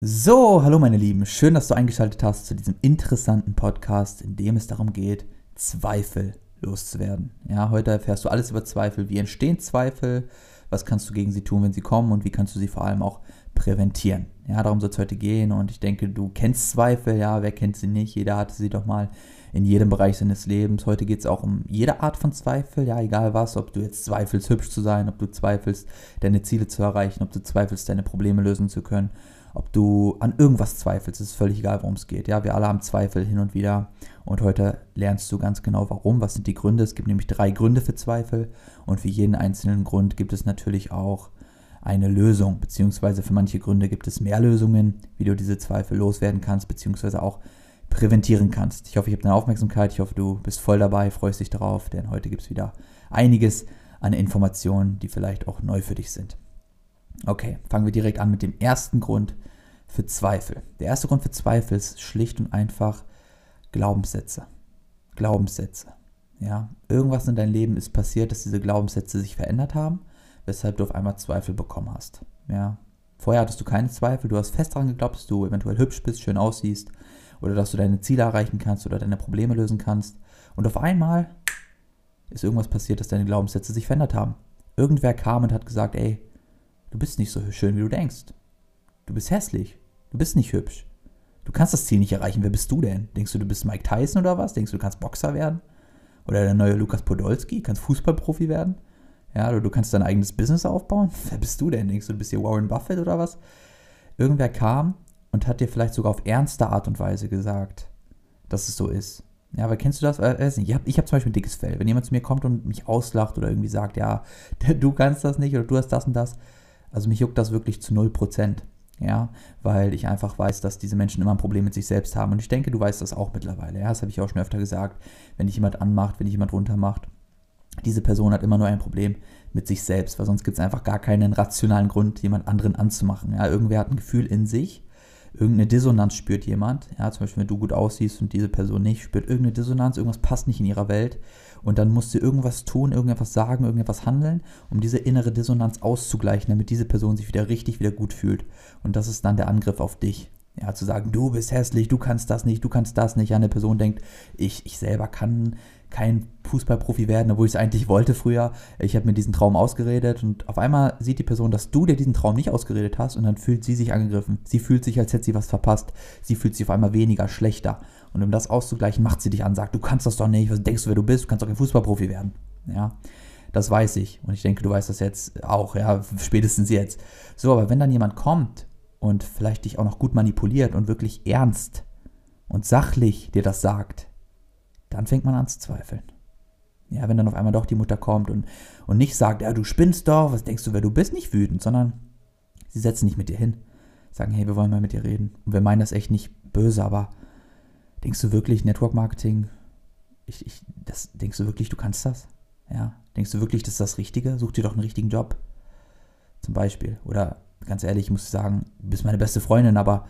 So, hallo meine Lieben, schön, dass du eingeschaltet hast zu diesem interessanten Podcast, in dem es darum geht, Zweifel loszuwerden. Ja, heute erfährst du alles über Zweifel, wie entstehen Zweifel, was kannst du gegen sie tun, wenn sie kommen und wie kannst du sie vor allem auch präventieren. Ja, darum soll es heute gehen und ich denke, du kennst Zweifel, ja, wer kennt sie nicht? Jeder hatte sie doch mal in jedem Bereich seines Lebens. Heute geht es auch um jede Art von Zweifel, ja, egal was, ob du jetzt zweifelst, hübsch zu sein, ob du zweifelst, deine Ziele zu erreichen, ob du zweifelst, deine Probleme lösen zu können ob du an irgendwas zweifelst, ist völlig egal, worum es geht. Ja, wir alle haben Zweifel hin und wieder und heute lernst du ganz genau warum, was sind die Gründe. Es gibt nämlich drei Gründe für Zweifel und für jeden einzelnen Grund gibt es natürlich auch eine Lösung, beziehungsweise für manche Gründe gibt es mehr Lösungen, wie du diese Zweifel loswerden kannst, beziehungsweise auch präventieren kannst. Ich hoffe, ich habe deine Aufmerksamkeit, ich hoffe, du bist voll dabei, freust dich darauf, denn heute gibt es wieder einiges an Informationen, die vielleicht auch neu für dich sind. Okay, fangen wir direkt an mit dem ersten Grund für Zweifel. Der erste Grund für Zweifel ist schlicht und einfach Glaubenssätze. Glaubenssätze. Ja, irgendwas in deinem Leben ist passiert, dass diese Glaubenssätze sich verändert haben, weshalb du auf einmal Zweifel bekommen hast. Ja, vorher hattest du keine Zweifel, du hast fest daran geglaubt, dass du eventuell hübsch bist, schön aussiehst oder dass du deine Ziele erreichen kannst oder deine Probleme lösen kannst. Und auf einmal ist irgendwas passiert, dass deine Glaubenssätze sich verändert haben. Irgendwer kam und hat gesagt, ey, Du bist nicht so schön, wie du denkst. Du bist hässlich. Du bist nicht hübsch. Du kannst das Ziel nicht erreichen. Wer bist du denn? Denkst du, du bist Mike Tyson oder was? Denkst du, du kannst Boxer werden? Oder der neue Lukas Podolski? Kannst Fußballprofi werden? Ja, oder du kannst dein eigenes Business aufbauen? Wer bist du denn? Denkst du, du bist hier Warren Buffett oder was? Irgendwer kam und hat dir vielleicht sogar auf ernste Art und Weise gesagt, dass es so ist. Ja, aber kennst du das? Äh, ich habe hab zum Beispiel ein dickes Fell. Wenn jemand zu mir kommt und mich auslacht oder irgendwie sagt, ja, du kannst das nicht oder du hast das und das, also mich juckt das wirklich zu 0%. Ja, weil ich einfach weiß, dass diese Menschen immer ein Problem mit sich selbst haben. Und ich denke, du weißt das auch mittlerweile. Ja, das habe ich auch schon öfter gesagt. Wenn dich jemand anmacht, wenn dich jemand runtermacht, diese Person hat immer nur ein Problem mit sich selbst, weil sonst gibt es einfach gar keinen rationalen Grund, jemand anderen anzumachen. Ja, irgendwer hat ein Gefühl in sich, irgendeine Dissonanz spürt jemand. Ja, zum Beispiel, wenn du gut aussiehst und diese Person nicht, spürt irgendeine Dissonanz, irgendwas passt nicht in ihrer Welt und dann musst du irgendwas tun, irgendetwas sagen, irgendetwas handeln, um diese innere Dissonanz auszugleichen, damit diese Person sich wieder richtig, wieder gut fühlt. Und das ist dann der Angriff auf dich. Ja, zu sagen, du bist hässlich, du kannst das nicht, du kannst das nicht. Ja, eine Person denkt, ich, ich selber kann kein Fußballprofi werden, obwohl ich es eigentlich wollte früher. Ich habe mir diesen Traum ausgeredet und auf einmal sieht die Person, dass du dir diesen Traum nicht ausgeredet hast und dann fühlt sie sich angegriffen. Sie fühlt sich, als hätte sie was verpasst. Sie fühlt sich auf einmal weniger, schlechter. Und um das auszugleichen, macht sie dich an, sagt, du kannst das doch nicht, was denkst du, wer du bist, du kannst doch kein Fußballprofi werden. Ja, das weiß ich und ich denke, du weißt das jetzt auch, ja, spätestens jetzt. So, aber wenn dann jemand kommt und vielleicht dich auch noch gut manipuliert und wirklich ernst und sachlich dir das sagt, dann fängt man an zu zweifeln. Ja, wenn dann auf einmal doch die Mutter kommt und, und nicht sagt, ja, du spinnst doch, was denkst du, wer du bist, nicht wütend, sondern sie setzen nicht mit dir hin, sagen, hey, wir wollen mal mit dir reden. Und wir meinen das echt nicht böse, aber denkst du wirklich, Network Marketing, ich, ich, das, denkst du wirklich, du kannst das? Ja, denkst du wirklich, das ist das Richtige? Such dir doch einen richtigen Job. Zum Beispiel. Oder ganz ehrlich, ich muss sagen, du bist meine beste Freundin, aber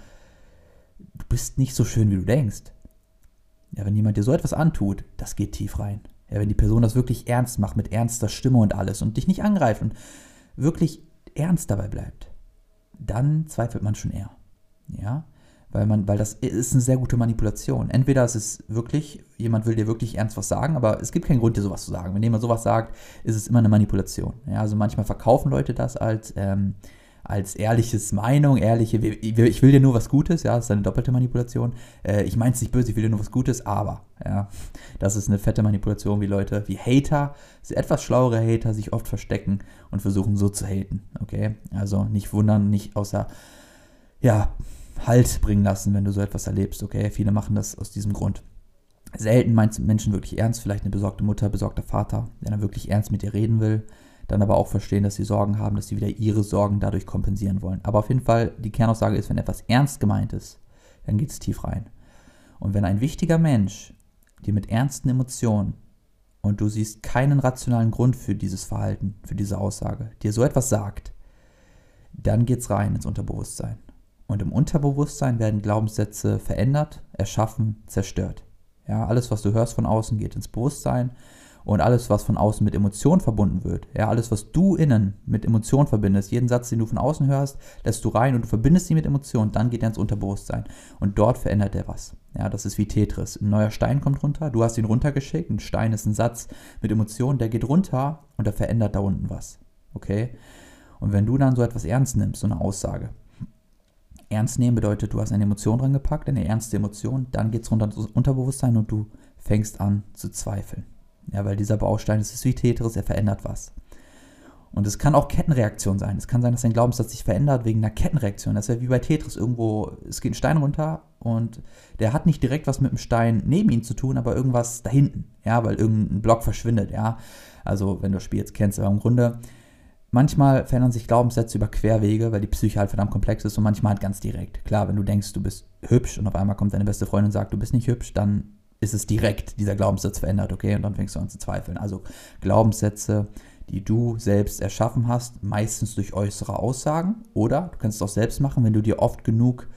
du bist nicht so schön, wie du denkst. Ja, wenn jemand dir so etwas antut, das geht tief rein. Ja, wenn die Person das wirklich ernst macht, mit ernster Stimme und alles und dich nicht angreift und wirklich ernst dabei bleibt, dann zweifelt man schon eher. Ja, weil man, weil das ist eine sehr gute Manipulation. Entweder ist es wirklich, jemand will dir wirklich ernst was sagen, aber es gibt keinen Grund, dir sowas zu sagen. Wenn jemand sowas sagt, ist es immer eine Manipulation. Ja, also manchmal verkaufen Leute das als, ähm, als ehrliches Meinung, ehrliche, ich will dir nur was Gutes, ja, das ist eine doppelte Manipulation. Äh, ich meine es nicht böse, ich will dir nur was Gutes, aber, ja, das ist eine fette Manipulation, wie Leute, wie Hater, etwas schlauere Hater sich oft verstecken und versuchen so zu haten, okay? Also nicht wundern, nicht außer, ja, Halt bringen lassen, wenn du so etwas erlebst, okay? Viele machen das aus diesem Grund. Selten meint Menschen wirklich ernst, vielleicht eine besorgte Mutter, besorgter Vater, der dann wirklich ernst mit dir reden will dann aber auch verstehen, dass sie Sorgen haben, dass sie wieder ihre Sorgen dadurch kompensieren wollen. Aber auf jeden Fall, die Kernaussage ist, wenn etwas ernst gemeint ist, dann geht es tief rein. Und wenn ein wichtiger Mensch dir mit ernsten Emotionen und du siehst keinen rationalen Grund für dieses Verhalten, für diese Aussage, dir so etwas sagt, dann geht es rein ins Unterbewusstsein. Und im Unterbewusstsein werden Glaubenssätze verändert, erschaffen, zerstört. Ja, alles, was du hörst von außen, geht ins Bewusstsein Und alles, was von außen mit Emotionen verbunden wird, ja, alles, was du innen mit Emotionen verbindest, jeden Satz, den du von außen hörst, lässt du rein und du verbindest ihn mit Emotionen, dann geht er ins Unterbewusstsein. Und dort verändert er was. Ja, das ist wie Tetris. Ein neuer Stein kommt runter, du hast ihn runtergeschickt, ein Stein ist ein Satz mit Emotionen, der geht runter und der verändert da unten was. Okay? Und wenn du dann so etwas ernst nimmst, so eine Aussage, ernst nehmen bedeutet, du hast eine Emotion dran gepackt, eine ernste Emotion, dann geht es runter ins Unterbewusstsein und du fängst an zu zweifeln. Ja, weil dieser Baustein ist wie Tetris, er verändert was. Und es kann auch Kettenreaktion sein. Es kann sein, dass dein Glaubenssatz sich verändert wegen einer Kettenreaktion. Das ist ja wie bei Tetris. Irgendwo, es geht ein Stein runter und der hat nicht direkt was mit dem Stein neben ihm zu tun, aber irgendwas da hinten. Ja, weil irgendein Block verschwindet. Ja, also wenn du das Spiel jetzt kennst, aber im Grunde, manchmal verändern sich Glaubenssätze über Querwege, weil die Psyche halt verdammt komplex ist und manchmal halt ganz direkt. Klar, wenn du denkst, du bist hübsch und auf einmal kommt deine beste Freundin und sagt, du bist nicht hübsch, dann ist es direkt dieser Glaubenssatz verändert, okay? Und dann fängst du an zu zweifeln. Also Glaubenssätze, die du selbst erschaffen hast, meistens durch äußere Aussagen. Oder du kannst es auch selbst machen, wenn du dir oft genug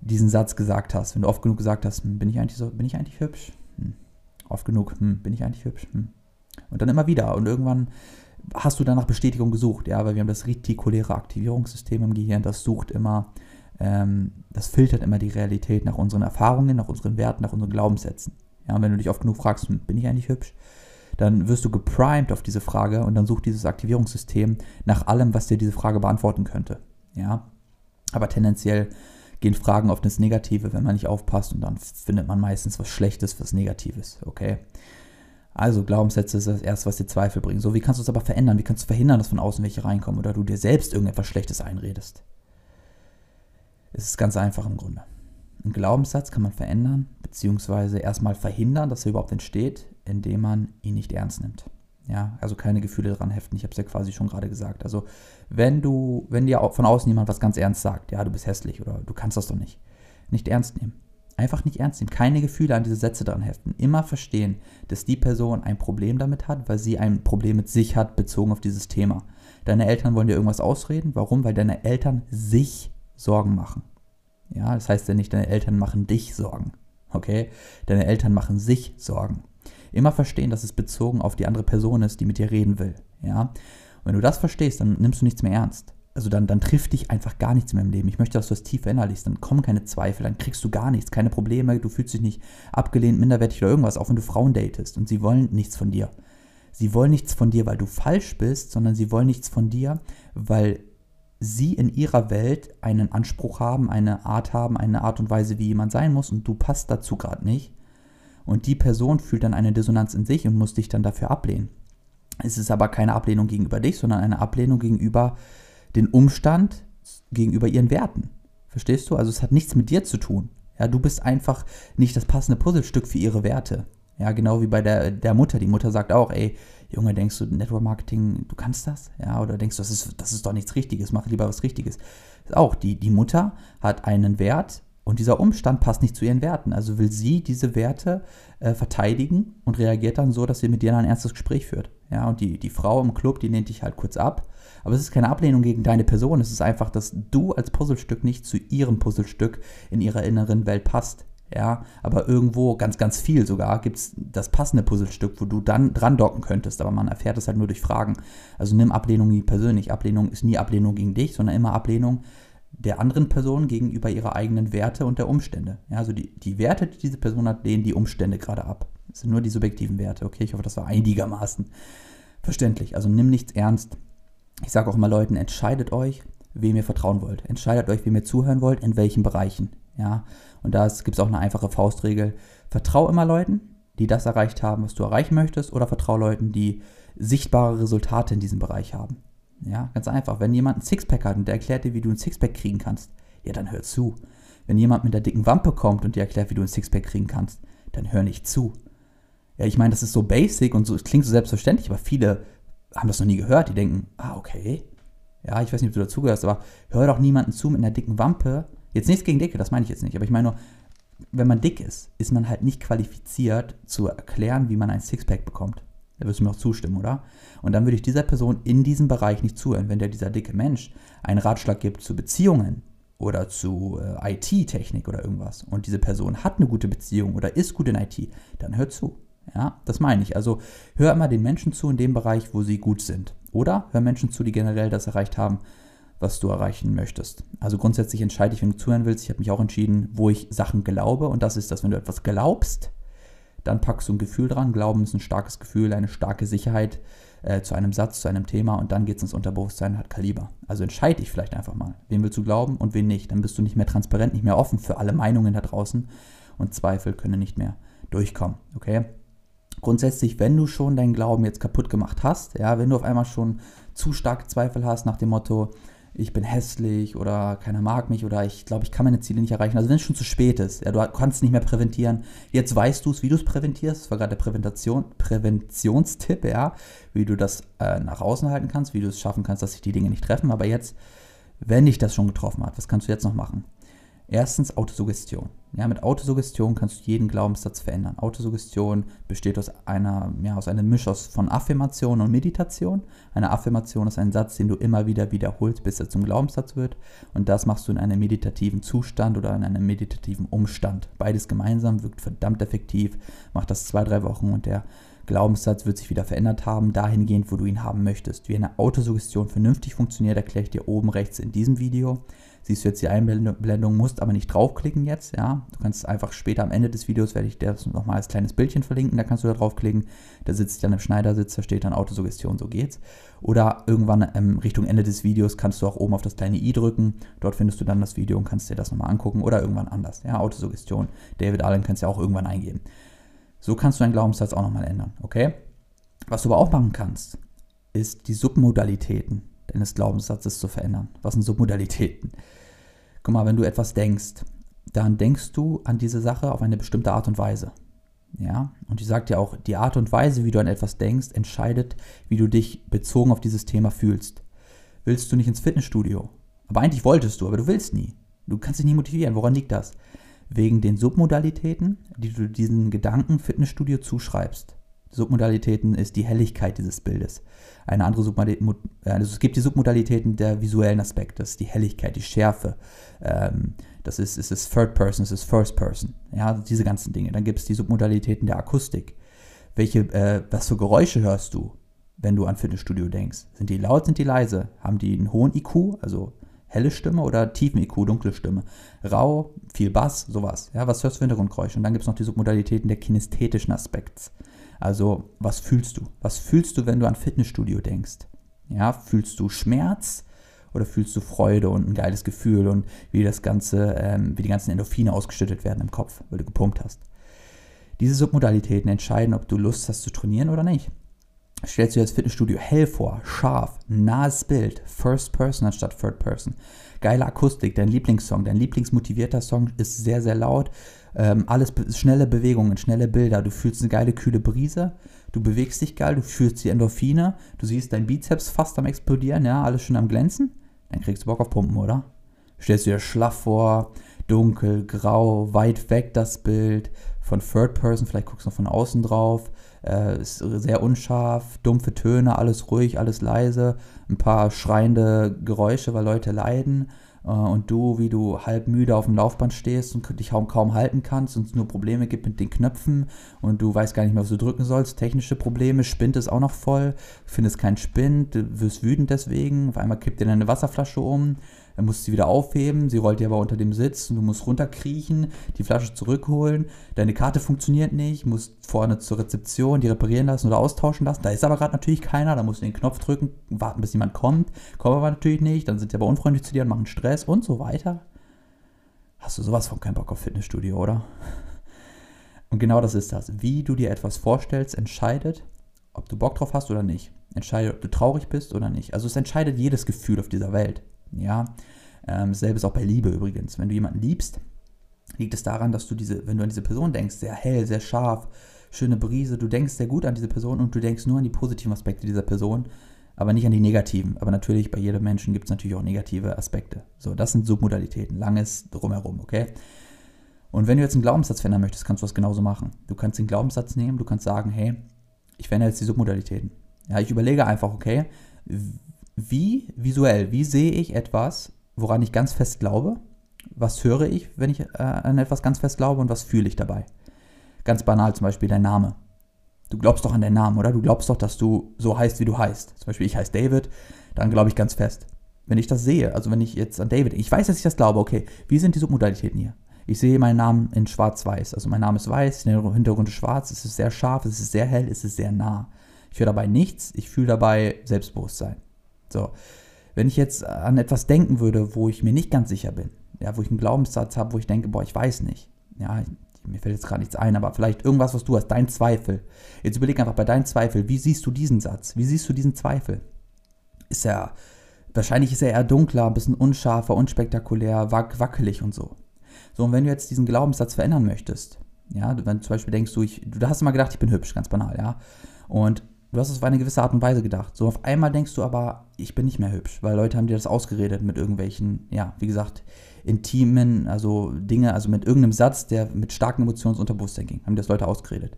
diesen Satz gesagt hast. Wenn du oft genug gesagt hast, hm, bin ich eigentlich so, bin ich eigentlich hübsch? Hm. Oft genug, hm, bin ich eigentlich hübsch? Hm. Und dann immer wieder. Und irgendwann hast du danach Bestätigung gesucht, ja, weil wir haben das retikuläre Aktivierungssystem im Gehirn, das sucht immer das filtert immer die Realität nach unseren Erfahrungen, nach unseren Werten, nach unseren Glaubenssätzen. Ja, wenn du dich oft genug fragst, hm, bin ich eigentlich hübsch? Dann wirst du geprimed auf diese Frage und dann sucht dieses Aktivierungssystem nach allem, was dir diese Frage beantworten könnte. Ja, aber tendenziell gehen Fragen oft ins Negative, wenn man nicht aufpasst und dann findet man meistens was Schlechtes, was Negatives. Okay. Also Glaubenssätze ist das erste, was dir Zweifel bringen. So, wie kannst du es aber verändern? Wie kannst du verhindern, dass von außen welche reinkommen oder du dir selbst irgendetwas Schlechtes einredest? Es ist ganz einfach im Grunde. Ein Glaubenssatz kann man verändern, beziehungsweise erstmal verhindern, dass er überhaupt entsteht, indem man ihn nicht ernst nimmt. Ja, also keine Gefühle dran heften. Ich habe es ja quasi schon gerade gesagt. Also, wenn du, wenn dir von außen jemand was ganz ernst sagt, ja, du bist hässlich oder du kannst das doch nicht, nicht ernst nehmen. Einfach nicht ernst nehmen. Keine Gefühle an diese Sätze dran heften. Immer verstehen, dass die Person ein Problem damit hat, weil sie ein Problem mit sich hat, bezogen auf dieses Thema. Deine Eltern wollen dir irgendwas ausreden. Warum? Weil deine Eltern sich Sorgen machen. Ja, das heißt ja nicht, deine Eltern machen dich Sorgen. Okay? Deine Eltern machen sich Sorgen. Immer verstehen, dass es bezogen auf die andere Person ist, die mit dir reden will. Ja? Und wenn du das verstehst, dann nimmst du nichts mehr ernst. Also dann, dann trifft dich einfach gar nichts mehr im Leben. Ich möchte, dass du das tief verinnerlichst. Dann kommen keine Zweifel, dann kriegst du gar nichts, keine Probleme, du fühlst dich nicht abgelehnt, minderwertig oder irgendwas, auch wenn du Frauen datest und sie wollen nichts von dir. Sie wollen nichts von dir, weil du falsch bist, sondern sie wollen nichts von dir, weil sie in ihrer Welt einen Anspruch haben, eine Art haben, eine Art und Weise, wie jemand sein muss und du passt dazu gerade nicht. Und die Person fühlt dann eine Dissonanz in sich und muss dich dann dafür ablehnen. Es ist aber keine Ablehnung gegenüber dich, sondern eine Ablehnung gegenüber den Umstand, gegenüber ihren Werten. Verstehst du? Also es hat nichts mit dir zu tun. Ja, du bist einfach nicht das passende Puzzlestück für ihre Werte. Ja, genau wie bei der, der Mutter. Die Mutter sagt auch, ey, Junge, denkst du, Network Marketing, du kannst das? Ja, oder denkst du, das ist, das ist doch nichts Richtiges, mach lieber was Richtiges. Auch, die, die Mutter hat einen Wert und dieser Umstand passt nicht zu ihren Werten. Also will sie diese Werte äh, verteidigen und reagiert dann so, dass sie mit dir ein ernstes Gespräch führt. Ja, und die, die Frau im Club, die lehnt dich halt kurz ab. Aber es ist keine Ablehnung gegen deine Person. Es ist einfach, dass du als Puzzlestück nicht zu ihrem Puzzlestück in ihrer inneren Welt passt ja, aber irgendwo ganz, ganz viel sogar gibt es das passende Puzzlestück, wo du dann dran docken könntest, aber man erfährt es halt nur durch Fragen. Also nimm Ablehnung nie persönlich. Ablehnung ist nie Ablehnung gegen dich, sondern immer Ablehnung der anderen Person gegenüber ihrer eigenen Werte und der Umstände. Ja, also die, die Werte, die diese Person hat, lehnen die Umstände gerade ab. Das sind nur die subjektiven Werte. Okay, ich hoffe, das war einigermaßen verständlich. Also nimm nichts ernst. Ich sage auch immer Leuten, entscheidet euch, wem ihr vertrauen wollt. Entscheidet euch, wem ihr zuhören wollt, in welchen Bereichen. Ja, und da gibt es auch eine einfache Faustregel. Vertrau immer Leuten, die das erreicht haben, was du erreichen möchtest, oder vertrau Leuten, die sichtbare Resultate in diesem Bereich haben. Ja, ganz einfach. Wenn jemand ein Sixpack hat und der erklärt dir, wie du ein Sixpack kriegen kannst, ja, dann hör zu. Wenn jemand mit der dicken Wampe kommt und dir erklärt, wie du ein Sixpack kriegen kannst, dann hör nicht zu. Ja, ich meine, das ist so basic und so, es klingt so selbstverständlich, aber viele haben das noch nie gehört. Die denken, ah, okay. Ja, ich weiß nicht, ob du dazugehörst, aber hör doch niemanden zu mit einer dicken Wampe, Jetzt nichts gegen Dicke, das meine ich jetzt nicht, aber ich meine nur, wenn man dick ist, ist man halt nicht qualifiziert zu erklären, wie man ein Sixpack bekommt. Da wirst du mir auch zustimmen, oder? Und dann würde ich dieser Person in diesem Bereich nicht zuhören. Wenn der dieser dicke Mensch einen Ratschlag gibt zu Beziehungen oder zu äh, IT-Technik oder irgendwas und diese Person hat eine gute Beziehung oder ist gut in IT, dann hört zu. Ja, das meine ich. Also hör immer den Menschen zu in dem Bereich, wo sie gut sind. Oder hör Menschen zu, die generell das erreicht haben, was du erreichen möchtest. Also grundsätzlich entscheide ich, wenn du zuhören willst. Ich habe mich auch entschieden, wo ich Sachen glaube. Und das ist das, wenn du etwas glaubst, dann packst du ein Gefühl dran. Glauben ist ein starkes Gefühl, eine starke Sicherheit äh, zu einem Satz, zu einem Thema und dann geht es ins Unterbewusstsein, hat Kaliber. Also entscheide dich vielleicht einfach mal, wem willst du glauben und wen nicht. Dann bist du nicht mehr transparent, nicht mehr offen für alle Meinungen da draußen und Zweifel können nicht mehr durchkommen. Okay? Grundsätzlich, wenn du schon deinen Glauben jetzt kaputt gemacht hast, ja, wenn du auf einmal schon zu starke Zweifel hast nach dem Motto, ich bin hässlich oder keiner mag mich oder ich glaube, ich kann meine Ziele nicht erreichen. Also wenn es schon zu spät ist, ja, du kannst nicht mehr präventieren. Jetzt weißt du es, wie du es präventierst. Das war gerade der Präventation, Präventionstipp, ja, wie du das äh, nach außen halten kannst, wie du es schaffen kannst, dass sich die Dinge nicht treffen. Aber jetzt, wenn dich das schon getroffen hat, was kannst du jetzt noch machen? Erstens Autosuggestion. Ja, mit Autosuggestion kannst du jeden Glaubenssatz verändern. Autosuggestion besteht aus einer, ja, aus einem Misch aus von Affirmation und Meditation. Eine Affirmation ist ein Satz, den du immer wieder wiederholst, bis er zum Glaubenssatz wird. Und das machst du in einem meditativen Zustand oder in einem meditativen Umstand. Beides gemeinsam wirkt verdammt effektiv. Mach das zwei, drei Wochen und der Glaubenssatz wird sich wieder verändert haben, dahingehend, wo du ihn haben möchtest. Wie eine Autosuggestion vernünftig funktioniert, erkläre ich dir oben rechts in diesem Video siehst du jetzt die Einblendung, musst aber nicht draufklicken jetzt, ja. Du kannst einfach später am Ende des Videos, werde ich dir das nochmal als kleines Bildchen verlinken, da kannst du da draufklicken, da sitzt dann im Schneidersitz, da steht dann Autosuggestion, so geht's. Oder irgendwann ähm, Richtung Ende des Videos kannst du auch oben auf das kleine i drücken, dort findest du dann das Video und kannst dir das nochmal angucken oder irgendwann anders, ja, Autosuggestion, David Allen kannst du ja auch irgendwann eingeben. So kannst du deinen Glaubenssatz auch nochmal ändern, okay? Was du aber auch machen kannst, ist die Submodalitäten deines Glaubenssatzes zu verändern. Was sind Submodalitäten? Guck mal, wenn du etwas denkst, dann denkst du an diese Sache auf eine bestimmte Art und Weise. Ja, und ich sage dir auch, die Art und Weise, wie du an etwas denkst, entscheidet, wie du dich bezogen auf dieses Thema fühlst. Willst du nicht ins Fitnessstudio? Aber eigentlich wolltest du, aber du willst nie. Du kannst dich nie motivieren. Woran liegt das? Wegen den Submodalitäten, die du diesen Gedanken Fitnessstudio zuschreibst. Submodalitäten ist die Helligkeit dieses Bildes. Eine andere Submodalität, also es gibt die Submodalitäten der visuellen Aspekte, das ist die Helligkeit, die Schärfe, ähm, das ist, ist es Third Person, ist First Person, ja, diese ganzen Dinge. Dann gibt es die Submodalitäten der Akustik. Welche, äh, was für Geräusche hörst du, wenn du an Fitnessstudio denkst? Sind die laut, sind die leise? Haben die einen hohen IQ, also helle Stimme oder tiefen IQ, dunkle Stimme? Rau, viel Bass, sowas. Ja, was hörst du für Hintergrundgeräusche? Und dann gibt es noch die Submodalitäten der kinästhetischen Aspekts. Also, was fühlst du? Was fühlst du, wenn du an Fitnessstudio denkst? Ja, fühlst du Schmerz oder fühlst du Freude und ein geiles Gefühl und wie das Ganze, ähm, wie die ganzen Endorphine ausgeschüttet werden im Kopf, weil du gepumpt hast? Diese Submodalitäten entscheiden, ob du Lust hast zu trainieren oder nicht. Stellst du dir das Fitnessstudio hell vor, scharf, nahes Bild, First Person anstatt Third Person. Geile Akustik, dein Lieblingssong, dein lieblingsmotivierter Song ist sehr, sehr laut ähm, alles schnelle Bewegungen, schnelle Bilder. Du fühlst eine geile, kühle Brise. Du bewegst dich geil, du fühlst die Endorphine. Du siehst dein Bizeps fast am explodieren, ja, alles schon am Glänzen. Dann kriegst du Bock auf Pumpen, oder? Stellst du dir schlaff vor, dunkel, grau, weit weg das Bild, von Third Person, vielleicht guckst du noch von außen drauf, äh, ist sehr unscharf, dumpfe Töne, alles ruhig, alles leise, ein paar schreiende Geräusche, weil Leute leiden. Äh, und du, wie du halb müde auf dem Laufband stehst und dich kaum, kaum halten kannst und es nur Probleme gibt mit den Knöpfen und du weißt gar nicht mehr, was du drücken sollst, technische Probleme, Spind ist auch noch voll, findest keinen Spind, wirst wütend deswegen, auf einmal kippt dir deine Wasserflasche um, dann musst sie wieder aufheben, sie rollt dir aber unter dem Sitz und du musst runterkriechen, die Flasche zurückholen, deine Karte funktioniert nicht, musst vorne zur Rezeption die reparieren lassen oder austauschen lassen. Da ist aber gerade natürlich keiner, da musst du den Knopf drücken, warten, bis jemand kommt, kommt aber natürlich nicht, dann sind sie aber unfreundlich zu dir und machen Stress und so weiter. Hast du sowas von keinen Bock auf Fitnessstudio, oder? Und genau das ist das. Wie du dir etwas vorstellst, entscheidet, ob du Bock drauf hast oder nicht. Entscheidet, ob du traurig bist oder nicht. Also es entscheidet jedes Gefühl auf dieser Welt. Ja, ähm, selbes auch bei Liebe übrigens. Wenn du jemanden liebst, liegt es daran, dass du diese, wenn du an diese Person denkst, sehr hell, sehr scharf, schöne Brise, du denkst sehr gut an diese Person und du denkst nur an die positiven Aspekte dieser Person, aber nicht an die negativen. Aber natürlich, bei jedem Menschen gibt es natürlich auch negative Aspekte. So, das sind Submodalitäten, langes drumherum, okay? Und wenn du jetzt einen Glaubenssatz verändern möchtest, kannst du das genauso machen. Du kannst den Glaubenssatz nehmen, du kannst sagen, hey, ich verändere jetzt die Submodalitäten. Ja, ich überlege einfach, okay, wie visuell, wie sehe ich etwas, woran ich ganz fest glaube? Was höre ich, wenn ich äh, an etwas ganz fest glaube und was fühle ich dabei? Ganz banal zum Beispiel dein Name. Du glaubst doch an deinen Namen, oder? Du glaubst doch, dass du so heißt, wie du heißt. Zum Beispiel, ich heiße David, dann glaube ich ganz fest. Wenn ich das sehe, also wenn ich jetzt an David, ich weiß, dass ich das glaube, okay, wie sind die Submodalitäten hier? Ich sehe meinen Namen in schwarz-weiß. Also mein Name ist weiß, der Hintergrund ist schwarz, es ist sehr scharf, es ist sehr hell, es ist sehr nah. Ich höre dabei nichts, ich fühle dabei Selbstbewusstsein. So, wenn ich jetzt an etwas denken würde, wo ich mir nicht ganz sicher bin, ja, wo ich einen Glaubenssatz habe, wo ich denke, boah, ich weiß nicht. Ja, mir fällt jetzt gerade nichts ein, aber vielleicht irgendwas, was du hast, dein Zweifel. Jetzt überleg einfach bei deinem Zweifel, wie siehst du diesen Satz? Wie siehst du diesen Zweifel? Ist er, wahrscheinlich ist er eher dunkler, ein bisschen unscharfer, unspektakulär, wack, wackelig und so. So, und wenn du jetzt diesen Glaubenssatz verändern möchtest, ja, wenn du zum Beispiel denkst, du, ich, du hast immer gedacht, ich bin hübsch, ganz banal, ja, und du hast es auf eine gewisse Art und Weise gedacht. So, auf einmal denkst du aber, ich bin nicht mehr hübsch, weil Leute haben dir das ausgeredet mit irgendwelchen, ja, wie gesagt, intimen, also Dinge, also mit irgendeinem Satz, der mit starken Emotionen unter Bewusstsein ging, haben das Leute ausgeredet.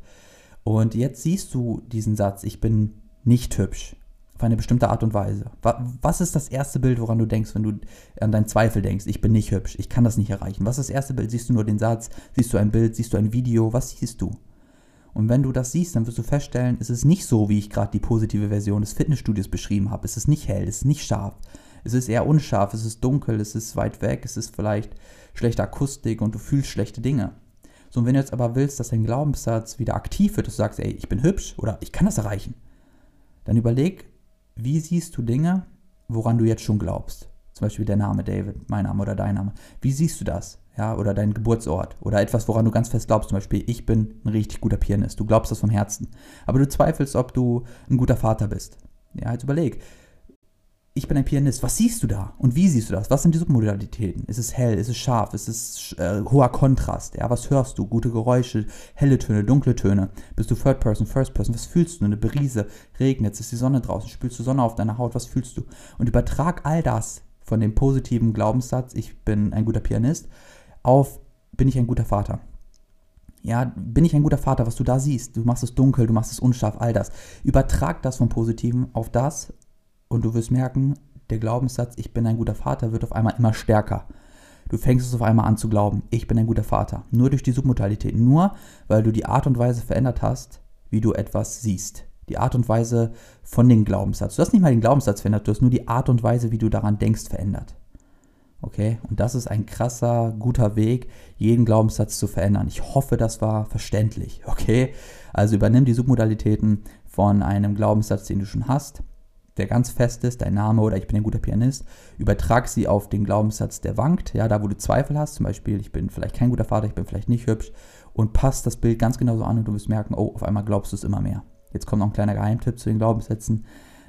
Und jetzt siehst du diesen Satz, ich bin nicht hübsch, auf eine bestimmte Art und Weise. Was ist das erste Bild, woran du denkst, wenn du an deinen Zweifel denkst, ich bin nicht hübsch, ich kann das nicht erreichen? Was ist das erste Bild? Siehst du nur den Satz, siehst du ein Bild, siehst du ein Video, was siehst du? Und wenn du das siehst, dann wirst du feststellen, es ist nicht so, wie ich gerade die positive Version des Fitnessstudios beschrieben habe. Es ist nicht hell, es ist nicht scharf, es ist eher unscharf, es ist dunkel, es ist weit weg, es ist vielleicht schlechte Akustik und du fühlst schlechte Dinge. So, und wenn du jetzt aber willst, dass dein Glaubenssatz wieder aktiv wird, dass du sagst, ey, ich bin hübsch oder ich kann das erreichen, dann überleg, wie siehst du Dinge, woran du jetzt schon glaubst? Zum Beispiel der Name David, mein Name oder dein Name. Wie siehst du das? Ja, oder dein Geburtsort oder etwas, woran du ganz fest glaubst. Zum Beispiel, ich bin ein richtig guter Pianist. Du glaubst das vom Herzen. Aber du zweifelst, ob du ein guter Vater bist. Ja, jetzt überleg ich bin ein Pianist. Was siehst du da? Und wie siehst du das? Was sind die Submodalitäten? Ist es hell? Ist es scharf? Ist es äh, hoher Kontrast? Ja, was hörst du? Gute Geräusche, helle Töne, dunkle Töne? Bist du Third Person, First Person? Was fühlst du? Eine Brise, regnet, ist die Sonne draußen, spülst du Sonne auf deiner Haut? Was fühlst du? Und übertrag all das von dem positiven Glaubenssatz, ich bin ein guter Pianist, auf, bin ich ein guter Vater? Ja, bin ich ein guter Vater, was du da siehst? Du machst es dunkel, du machst es unscharf, all das. Übertrag das vom Positiven auf das, und du wirst merken, der Glaubenssatz, ich bin ein guter Vater, wird auf einmal immer stärker. Du fängst es auf einmal an zu glauben, ich bin ein guter Vater. Nur durch die Submodalität. Nur weil du die Art und Weise verändert hast, wie du etwas siehst. Die Art und Weise von dem Glaubenssatz. Du hast nicht mal den Glaubenssatz verändert, du hast nur die Art und Weise, wie du daran denkst, verändert. Okay? Und das ist ein krasser, guter Weg, jeden Glaubenssatz zu verändern. Ich hoffe, das war verständlich. Okay? Also übernimm die Submodalitäten von einem Glaubenssatz, den du schon hast der ganz fest ist, dein Name oder ich bin ein guter Pianist, übertrag sie auf den Glaubenssatz, der wankt, ja, da wo du Zweifel hast, zum Beispiel, ich bin vielleicht kein guter Vater, ich bin vielleicht nicht hübsch und passt das Bild ganz genauso an und du wirst merken, oh, auf einmal glaubst du es immer mehr. Jetzt kommt noch ein kleiner Geheimtipp zu den Glaubenssätzen.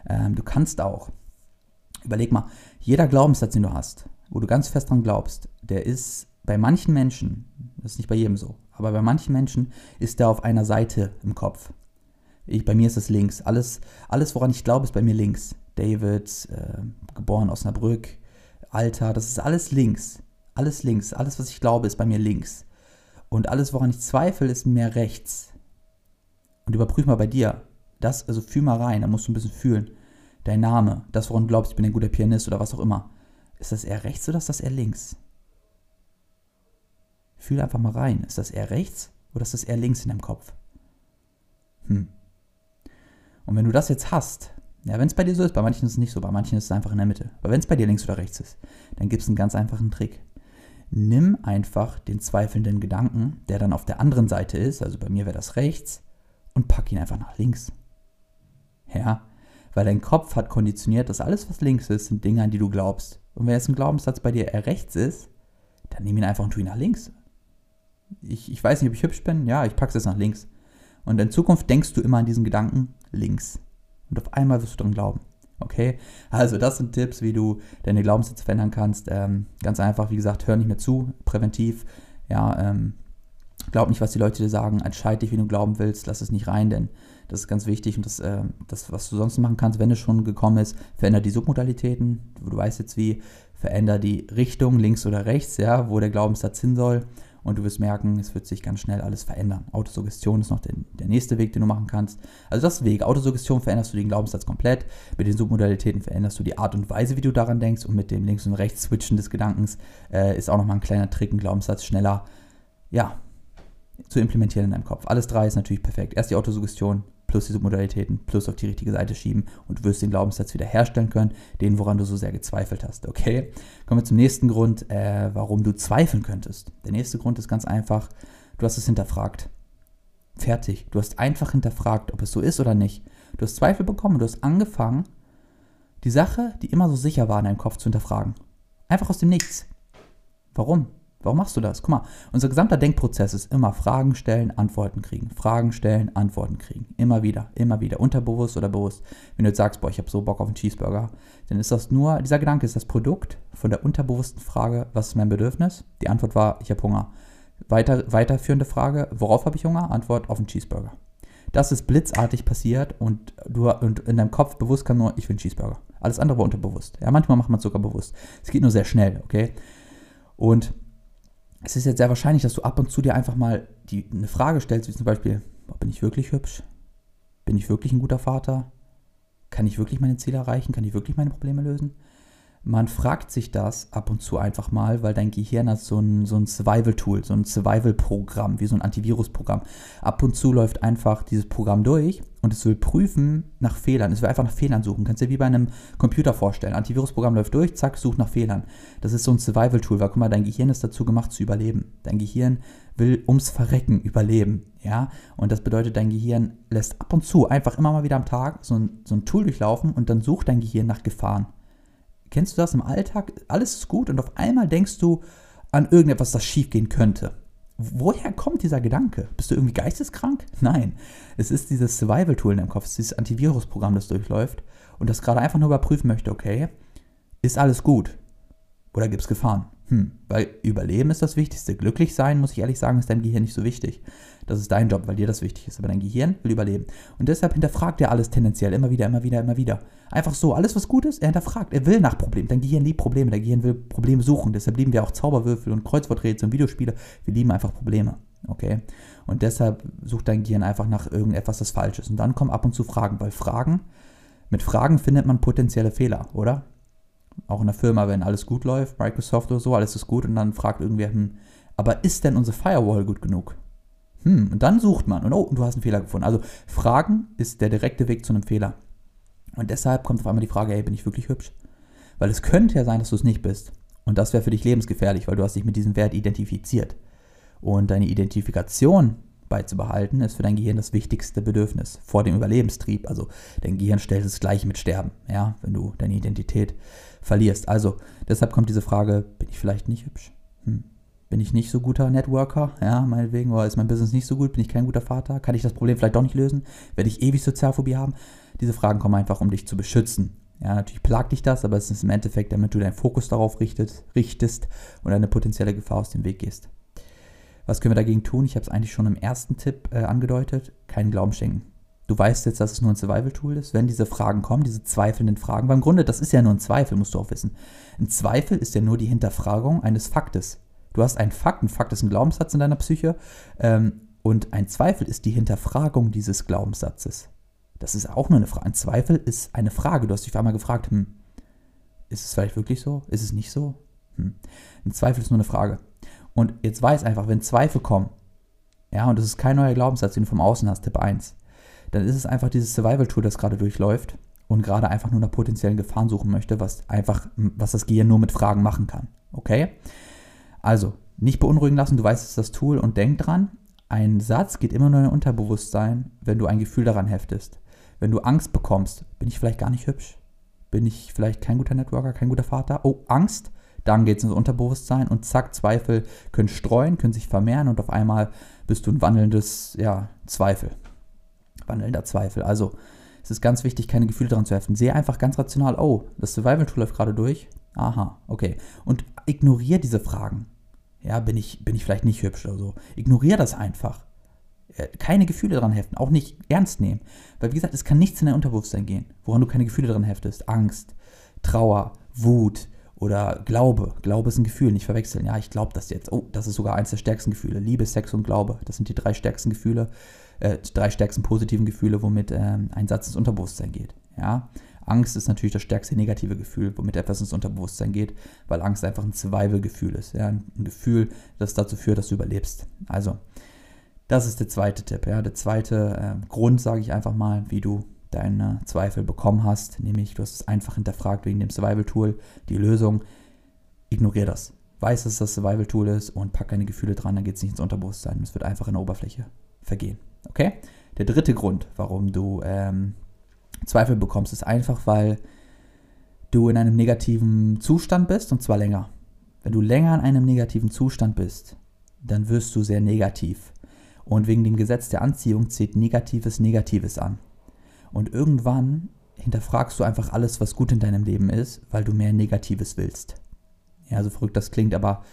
Ähm, du kannst auch, überleg mal, jeder Glaubenssatz, den du hast, wo du ganz fest dran glaubst, der ist bei manchen Menschen, das ist nicht bei jedem so, aber bei manchen Menschen ist der auf einer Seite im Kopf. Ich, bei mir ist es links. Alles, alles, woran ich glaube, ist bei mir links. David, äh, geboren Osnabrück, Alter, das ist alles links. Alles links. Alles, was ich glaube, ist bei mir links. Und alles, woran ich zweifle, ist mehr rechts. Und überprüf mal bei dir. Das, also fühl mal rein, da musst du ein bisschen fühlen. Dein Name, das, woran du glaubst, ich bin ein guter Pianist oder was auch immer. Ist das eher rechts oder ist das eher links? Fühl einfach mal rein. Ist das eher rechts oder ist das eher links in deinem Kopf? Hm. Und wenn du das jetzt hast, ja, wenn es bei dir so ist, bei manchen ist es nicht so, bei manchen ist es einfach in der Mitte. Aber wenn es bei dir links oder rechts ist, dann gibt es einen ganz einfachen Trick. Nimm einfach den zweifelnden Gedanken, der dann auf der anderen Seite ist, also bei mir wäre das rechts, und pack ihn einfach nach links. Ja, weil dein Kopf hat konditioniert, dass alles, was links ist, sind Dinge, an die du glaubst. Und wenn jetzt ein Glaubenssatz bei dir rechts ist, dann nimm ihn einfach und tu ihn nach links. Ich, ich weiß nicht, ob ich hübsch bin. Ja, ich pack's jetzt nach links. Und in Zukunft denkst du immer an diesen Gedanken links. Und auf einmal wirst du dran glauben. Okay? Also, das sind Tipps, wie du deine Glaubenssätze verändern kannst. Ähm, ganz einfach, wie gesagt, hör nicht mehr zu, präventiv. Ja, ähm, glaub nicht, was die Leute dir sagen. Entscheide dich, wie du glauben willst. Lass es nicht rein, denn das ist ganz wichtig. Und das, äh, das, was du sonst machen kannst, wenn es schon gekommen ist, veränder die Submodalitäten. Du weißt jetzt wie. Veränder die Richtung, links oder rechts, ja, wo der Glaubenssatz hin soll und du wirst merken, es wird sich ganz schnell alles verändern. Autosuggestion ist noch der, der nächste Weg, den du machen kannst. Also das Weg. Autosuggestion veränderst du den Glaubenssatz komplett. Mit den Submodalitäten veränderst du die Art und Weise, wie du daran denkst. Und mit dem Links- und Rechts-Switchen des Gedankens äh, ist auch nochmal ein kleiner Trick, einen Glaubenssatz schneller, ja, zu implementieren in deinem Kopf. Alles drei ist natürlich perfekt. Erst die Autosuggestion, plus diese Modalitäten plus auf die richtige Seite schieben und du wirst den Glaubenssatz wieder herstellen können, den, woran du so sehr gezweifelt hast. Okay? Kommen wir zum nächsten Grund, äh, warum du zweifeln könntest. Der nächste Grund ist ganz einfach, du hast es hinterfragt. Fertig. Du hast einfach hinterfragt, ob es so ist oder nicht. Du hast Zweifel bekommen und du hast angefangen, die Sache, die immer so sicher war in deinem Kopf, zu hinterfragen. Einfach aus dem Nichts. Warum? Warum machst du das? Guck mal, unser gesamter Denkprozess ist immer Fragen stellen, Antworten kriegen. Fragen stellen, Antworten kriegen. Immer wieder, immer wieder. Unterbewusst oder bewusst. Wenn du jetzt sagst, boah, ich habe so Bock auf einen Cheeseburger, dann ist das nur, dieser Gedanke ist das Produkt von der unterbewussten Frage, was ist mein Bedürfnis? Die Antwort war, ich habe Hunger. Weiter, weiterführende Frage, worauf habe ich Hunger? Antwort, auf einen Cheeseburger. Das ist blitzartig passiert und, du, und in deinem Kopf bewusst kam nur, ich will einen Cheeseburger. Alles andere war unterbewusst. Ja, manchmal macht man es sogar bewusst. Es geht nur sehr schnell, okay? Und es ist jetzt sehr wahrscheinlich, dass du ab und zu dir einfach mal die, eine Frage stellst, wie zum Beispiel, bin ich wirklich hübsch? Bin ich wirklich ein guter Vater? Kann ich wirklich meine Ziele erreichen? Kann ich wirklich meine Probleme lösen? Man fragt sich das ab und zu einfach mal, weil dein Gehirn hat so ein, so ein Survival-Tool, so ein Survival-Programm, wie so ein Antivirus-Programm. Ab und zu läuft einfach dieses Programm durch und es will prüfen nach Fehlern. Es will einfach nach Fehlern suchen. Kannst dir wie bei einem Computer vorstellen. Antivirus-Programm läuft durch, zack, sucht nach Fehlern. Das ist so ein Survival-Tool, weil guck mal, dein Gehirn ist dazu gemacht zu überleben. Dein Gehirn will ums Verrecken überleben, ja. Und das bedeutet, dein Gehirn lässt ab und zu einfach immer mal wieder am Tag so ein, so ein Tool durchlaufen und dann sucht dein Gehirn nach Gefahren. Kennst du das im Alltag? Alles ist gut und auf einmal denkst du an irgendetwas, das schiefgehen könnte. Woher kommt dieser Gedanke? Bist du irgendwie geisteskrank? Nein. Es ist dieses Survival-Tool in deinem Kopf, es ist dieses Antivirus-Programm, das durchläuft und das gerade einfach nur überprüfen möchte, okay, ist alles gut? Oder gibt es Gefahren? Hm, weil Überleben ist das Wichtigste. Glücklich sein, muss ich ehrlich sagen, ist deinem Gehirn nicht so wichtig. Das ist dein Job, weil dir das wichtig ist. Aber dein Gehirn will überleben. Und deshalb hinterfragt er alles tendenziell immer wieder, immer wieder, immer wieder. Einfach so, alles was gut ist, er hinterfragt. Er will nach Problemen. Dein Gehirn liebt Probleme. Dein Gehirn will Probleme suchen. Deshalb lieben wir auch Zauberwürfel und Kreuzworträtsel und Videospiele. Wir lieben einfach Probleme. Okay? Und deshalb sucht dein Gehirn einfach nach irgendetwas, das falsch ist. Und dann kommen ab und zu Fragen, weil Fragen, mit Fragen findet man potenzielle Fehler, oder? Auch in der Firma, wenn alles gut läuft, Microsoft oder so, alles ist gut und dann fragt irgendwer, hm, aber ist denn unsere Firewall gut genug? Hm, und dann sucht man und oh, du hast einen Fehler gefunden. Also Fragen ist der direkte Weg zu einem Fehler. Und deshalb kommt auf einmal die Frage, hey, bin ich wirklich hübsch? Weil es könnte ja sein, dass du es nicht bist. Und das wäre für dich lebensgefährlich, weil du hast dich mit diesem Wert identifiziert. Und deine Identifikation beizubehalten, ist für dein Gehirn das wichtigste Bedürfnis vor dem Überlebenstrieb. Also dein Gehirn stellt es gleich mit Sterben, ja, wenn du deine Identität verlierst. Also deshalb kommt diese Frage, bin ich vielleicht nicht hübsch? Hm. Bin ich nicht so guter Networker? Ja, meinetwegen, oder ist mein Business nicht so gut? Bin ich kein guter Vater? Kann ich das Problem vielleicht doch nicht lösen? Werde ich ewig Sozialphobie haben? Diese Fragen kommen einfach, um dich zu beschützen. Ja, natürlich plagt dich das, aber es ist im Endeffekt, damit du deinen Fokus darauf richtet, richtest und eine potenzielle Gefahr aus dem Weg gehst. Was können wir dagegen tun? Ich habe es eigentlich schon im ersten Tipp äh, angedeutet. Keinen Glauben schenken. Du weißt jetzt, dass es nur ein Survival-Tool ist, wenn diese Fragen kommen, diese zweifelnden Fragen. Weil im Grunde, das ist ja nur ein Zweifel, musst du auch wissen. Ein Zweifel ist ja nur die Hinterfragung eines Faktes. Du hast einen Fakt, ein Fakt ist ein Glaubenssatz in deiner Psyche. Ähm, und ein Zweifel ist die Hinterfragung dieses Glaubenssatzes. Das ist auch nur eine Frage. Ein Zweifel ist eine Frage. Du hast dich auf einmal gefragt, hm, ist es vielleicht wirklich so? Ist es nicht so? Hm. Ein Zweifel ist nur eine Frage. Und jetzt weiß einfach, wenn Zweifel kommen, ja, und das ist kein neuer Glaubenssatz, den du vom Außen hast, Tipp 1, dann ist es einfach dieses Survival-Tool, das gerade durchläuft und gerade einfach nur nach potenziellen Gefahren suchen möchte, was einfach, was das Gehirn nur mit Fragen machen kann. Okay? Also, nicht beunruhigen lassen, du weißt, es ist das Tool und denk dran, ein Satz geht immer nur in dein Unterbewusstsein, wenn du ein Gefühl daran heftest. Wenn du Angst bekommst, bin ich vielleicht gar nicht hübsch? Bin ich vielleicht kein guter Networker, kein guter Vater? Oh, Angst? Dann geht es ins Unterbewusstsein und zack, Zweifel können streuen, können sich vermehren und auf einmal bist du ein wandelndes ja, Zweifel. Wandelnder Zweifel. Also es ist ganz wichtig, keine Gefühle daran zu heften. Sehe einfach ganz rational, oh, das Survival-Tool läuft gerade durch. Aha, okay. Und ignoriere diese Fragen. Ja, bin ich, bin ich vielleicht nicht hübsch oder so. Ignoriere das einfach. Keine Gefühle daran heften, auch nicht ernst nehmen. Weil, wie gesagt, es kann nichts in dein Unterbewusstsein gehen, woran du keine Gefühle daran heftest. Angst, Trauer, Wut, oder Glaube. Glaube ist ein Gefühl, nicht verwechseln. Ja, ich glaube das jetzt. Oh, das ist sogar eins der stärksten Gefühle. Liebe, Sex und Glaube. Das sind die drei stärksten Gefühle, äh, drei stärksten positiven Gefühle, womit ähm, ein Satz ins Unterbewusstsein geht. Ja. Angst ist natürlich das stärkste negative Gefühl, womit etwas ins Unterbewusstsein geht, weil Angst einfach ein Survival-Gefühl ist. Ja? Ein Gefühl, das dazu führt, dass du überlebst. Also, Das ist der zweite Tipp. Ja. Der zweite äh, Grund, sage ich einfach mal, wie du deine Zweifel bekommen hast, nämlich du hast es einfach hinterfragt wegen dem Survival-Tool, die Lösung. Ignoriere das. Weiß, dass das Survival-Tool ist und pack keine Gefühle dran, dann geht es nicht ins Unterbewusstsein. Es wird einfach in der Oberfläche vergehen. Okay? Der dritte Grund, warum du ähm, Zweifel bekommst, ist einfach, weil du in einem negativen Zustand bist und zwar länger. Wenn du länger in einem negativen Zustand bist, dann wirst du sehr negativ. Und wegen dem Gesetz der Anziehung zählt Negatives Negatives an. Und irgendwann hinterfragst du einfach alles, was gut in deinem Leben ist, weil du mehr Negatives willst. Ja, so verrückt das klingt, aber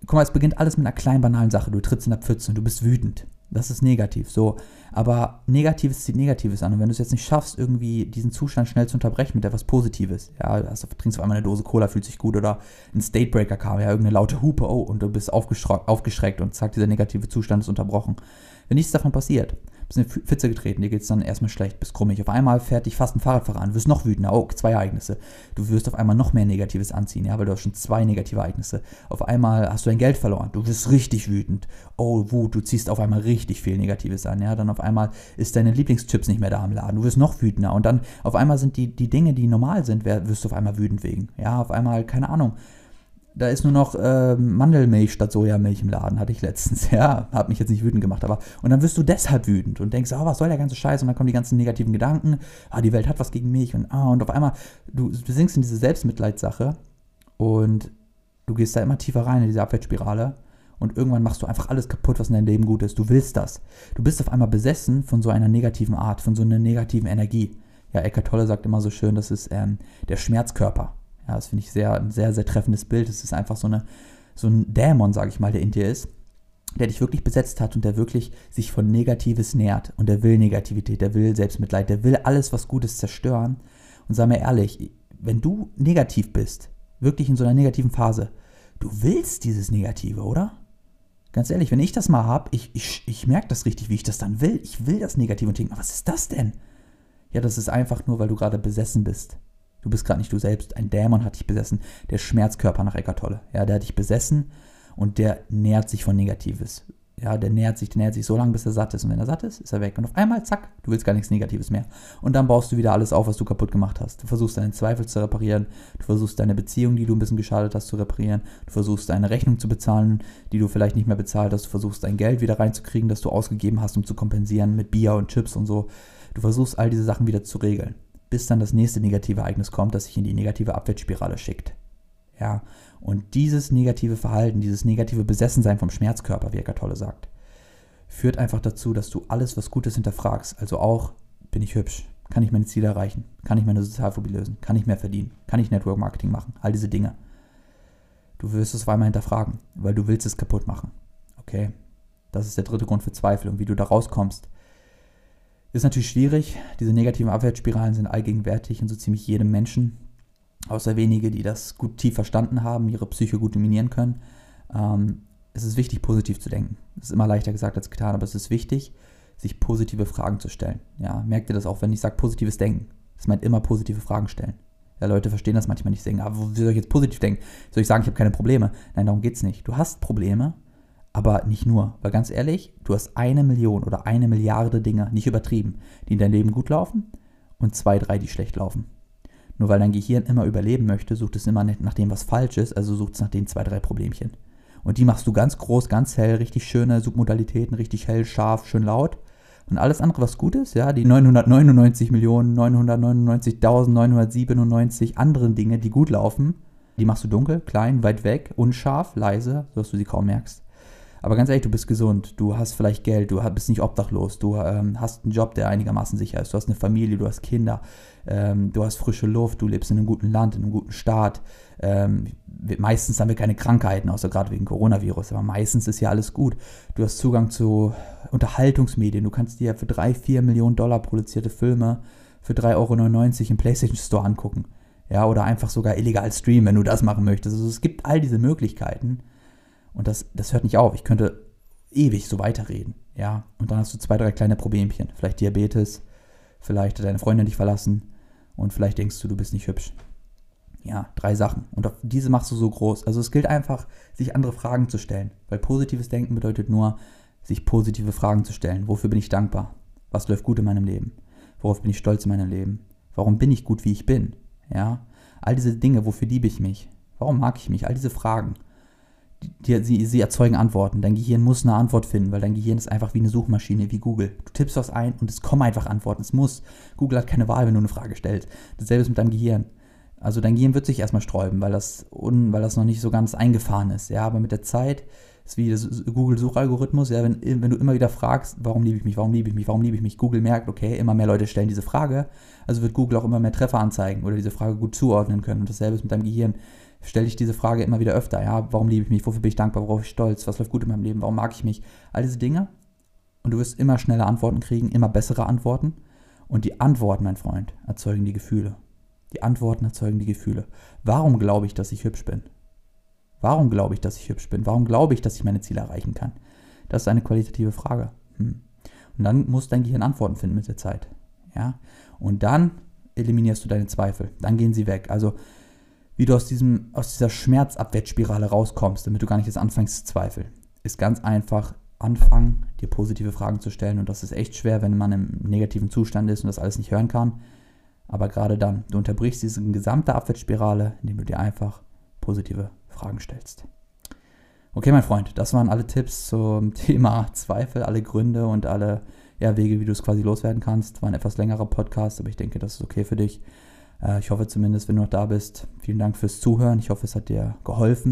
guck mal, es beginnt alles mit einer kleinen banalen Sache. Du trittst in der Pfütze und du bist wütend. Das ist negativ, so. Aber Negatives zieht Negatives an. Und wenn du es jetzt nicht schaffst, irgendwie diesen Zustand schnell zu unterbrechen mit etwas Positives, ja, also trinkst auf einmal eine Dose Cola, fühlt sich gut, oder ein Statebreaker kam, ja, irgendeine laute Hupe, oh, und du bist aufgeschreckt und zack, dieser negative Zustand ist unterbrochen. Wenn nichts davon passiert, eine Pfütze getreten, dir geht es dann erstmal schlecht, bist krummig. Auf einmal fährt dich fast ein Fahrradfahrer an, wirst noch wütender. Oh, zwei Ereignisse. Du wirst auf einmal noch mehr Negatives anziehen, ja, weil du hast schon zwei negative Ereignisse. Auf einmal hast du dein Geld verloren, du wirst richtig wütend. Oh, Wut, du ziehst auf einmal richtig viel Negatives an, ja. Dann auf einmal ist deine Lieblingschips nicht mehr da am Laden, du wirst noch wütender. Und dann auf einmal sind die, die Dinge, die normal sind, wirst du auf einmal wütend wegen. Ja, auf einmal, keine Ahnung da ist nur noch äh, Mandelmilch statt Sojamilch im Laden, hatte ich letztens. Ja, hat mich jetzt nicht wütend gemacht, aber und dann wirst du deshalb wütend und denkst, oh, was soll der ganze Scheiß? Und dann kommen die ganzen negativen Gedanken, ah, die Welt hat was gegen mich und ah, und auf einmal, du, du sinkst in diese Selbstmitleidssache und du gehst da immer tiefer rein in diese Abwärtsspirale und irgendwann machst du einfach alles kaputt, was in deinem Leben gut ist. Du willst das. Du bist auf einmal besessen von so einer negativen Art, von so einer negativen Energie. Ja, Eckhart Tolle sagt immer so schön, das ist ähm, der Schmerzkörper. Ja, das finde ich sehr, ein sehr, sehr treffendes Bild. Es ist einfach so, eine, so ein Dämon, sage ich mal, der in dir ist, der dich wirklich besetzt hat und der wirklich sich von Negatives nährt. Und der will Negativität, der will Selbstmitleid, der will alles, was Gutes zerstören. Und sei mir ehrlich, wenn du negativ bist, wirklich in so einer negativen Phase, du willst dieses Negative, oder? Ganz ehrlich, wenn ich das mal habe, ich, ich, ich merke das richtig, wie ich das dann will. Ich will das Negative und denke, was ist das denn? Ja, das ist einfach nur, weil du gerade besessen bist. Du bist gerade nicht du selbst. Ein Dämon hat dich besessen. Der Schmerzkörper nach Eckart Tolle. Ja, der hat dich besessen und der nährt sich von Negatives. Ja, der nährt sich, der nährt sich so lange, bis er satt ist. Und wenn er satt ist, ist er weg. Und auf einmal, zack, du willst gar nichts Negatives mehr. Und dann baust du wieder alles auf, was du kaputt gemacht hast. Du versuchst deine Zweifel zu reparieren. Du versuchst deine Beziehung, die du ein bisschen geschadet hast, zu reparieren. Du versuchst deine Rechnung zu bezahlen, die du vielleicht nicht mehr bezahlt hast. Du versuchst dein Geld wieder reinzukriegen, das du ausgegeben hast, um zu kompensieren mit Bier und Chips und so. Du versuchst all diese Sachen wieder zu regeln bis dann das nächste negative Ereignis kommt, das sich in die negative Abwärtsspirale schickt. Ja, und dieses negative Verhalten, dieses negative Besessensein vom Schmerzkörper, wie Eckart Tolle sagt, führt einfach dazu, dass du alles, was Gutes hinterfragst. Also auch, bin ich hübsch? Kann ich meine Ziele erreichen? Kann ich meine Sozialphobie lösen? Kann ich mehr verdienen? Kann ich Network Marketing machen? All diese Dinge. Du wirst es zweimal hinterfragen, weil du willst es kaputt machen. Okay? Das ist der dritte Grund für Zweifel. Und wie du da rauskommst, ist natürlich schwierig. Diese negativen Abwärtsspiralen sind allgegenwärtig in so ziemlich jedem Menschen. Außer wenige, die das gut tief verstanden haben, ihre Psyche gut dominieren können. Ähm, es ist wichtig, positiv zu denken. Es ist immer leichter gesagt als getan, aber es ist wichtig, sich positive Fragen zu stellen. Ja, merkt ihr das auch, wenn ich sage positives Denken? Das meint immer positive Fragen stellen. Ja, Leute verstehen das manchmal nicht, denken, aber wie soll ich jetzt positiv denken? Soll ich sagen, ich habe keine Probleme? Nein, darum geht es nicht. Du hast Probleme, aber nicht nur, weil ganz ehrlich, du hast eine Million oder eine Milliarde Dinge, nicht übertrieben, die in deinem Leben gut laufen und zwei, drei, die schlecht laufen. Nur weil dein Gehirn immer überleben möchte, sucht es immer nach dem, was falsch ist, also sucht es nach den zwei, drei Problemchen. Und die machst du ganz groß, ganz hell, richtig schöne Submodalitäten, richtig hell, scharf, schön laut. Und alles andere, was gut ist, ja, die 999.999.997 anderen Dinge, die gut laufen, die machst du dunkel, klein, weit weg, unscharf, leise, sodass du sie kaum merkst. Aber ganz ehrlich, du bist gesund, du hast vielleicht Geld, du bist nicht obdachlos, du ähm, hast einen Job, der einigermaßen sicher ist, du hast eine Familie, du hast Kinder, ähm, du hast frische Luft, du lebst in einem guten Land, in einem guten Staat. Ähm, meistens haben wir keine Krankheiten, außer gerade wegen Coronavirus, aber meistens ist ja alles gut. Du hast Zugang zu Unterhaltungsmedien, du kannst dir für drei, vier Millionen Dollar produzierte Filme für 3,99 Euro im PlayStation Store angucken. Ja, oder einfach sogar illegal streamen, wenn du das machen möchtest. Also es gibt all diese Möglichkeiten. Und das, das hört nicht auf. Ich könnte ewig so weiterreden. Ja, und dann hast du zwei, drei kleine Problemchen. Vielleicht Diabetes, vielleicht hat deine Freundin dich verlassen und vielleicht denkst du, du bist nicht hübsch. Ja, drei Sachen. Und auf diese machst du so groß. Also es gilt einfach, sich andere Fragen zu stellen. Weil positives Denken bedeutet nur, sich positive Fragen zu stellen. Wofür bin ich dankbar? Was läuft gut in meinem Leben? Worauf bin ich stolz in meinem Leben? Warum bin ich gut, wie ich bin? Ja, all diese Dinge, wofür liebe ich mich? Warum mag ich mich? All diese Fragen, die, sie, sie erzeugen Antworten. Dein Gehirn muss eine Antwort finden, weil dein Gehirn ist einfach wie eine Suchmaschine, wie Google. Du tippst was ein und es kommen einfach Antworten. Es muss. Google hat keine Wahl, wenn du eine Frage stellst. Dasselbe ist mit deinem Gehirn. Also dein Gehirn wird sich erstmal sträuben, weil das, un, weil das noch nicht so ganz eingefahren ist. Ja, aber mit der Zeit ist wie das Google-Suchalgorithmus, ja, wenn, wenn du immer wieder fragst, warum liebe ich mich, warum liebe ich mich, warum liebe ich mich, Google merkt, okay, immer mehr Leute stellen diese Frage, also wird Google auch immer mehr Treffer anzeigen oder diese Frage gut zuordnen können. Und dasselbe ist mit deinem Gehirn. Stell dich diese Frage immer wieder öfter, ja, warum liebe ich mich, wofür bin ich dankbar, worauf bin ich stolz, was läuft gut in meinem Leben, warum mag ich mich, all diese Dinge. Und du wirst immer schneller Antworten kriegen, immer bessere Antworten. Und die Antworten, mein Freund, erzeugen die Gefühle. Die Antworten erzeugen die Gefühle. Warum glaube ich, dass ich hübsch bin? Warum glaube ich, dass ich hübsch bin? Warum glaube ich, dass ich meine Ziele erreichen kann? Das ist eine qualitative Frage. Hm. Und dann muss dein Gehirn Antworten finden mit der Zeit. Ja? Und dann eliminierst du deine Zweifel. Dann gehen sie weg. Also, wie du aus, diesem, aus dieser Schmerzabwärtsspirale rauskommst, damit du gar nicht jetzt anfängst zu zweifeln, ist ganz einfach anfangen, dir positive Fragen zu stellen. Und das ist echt schwer, wenn man im negativen Zustand ist und das alles nicht hören kann. Aber gerade dann, du unterbrichst diese gesamte Abwärtsspirale, indem du dir einfach positive Fragen stellst. Okay, mein Freund, das waren alle Tipps zum Thema Zweifel, alle Gründe und alle ja, Wege, wie du es quasi loswerden kannst. War ein etwas längerer Podcast, aber ich denke, das ist okay für dich. Äh, ich hoffe zumindest, wenn du noch da bist. Vielen Dank fürs Zuhören. Ich hoffe, es hat dir geholfen.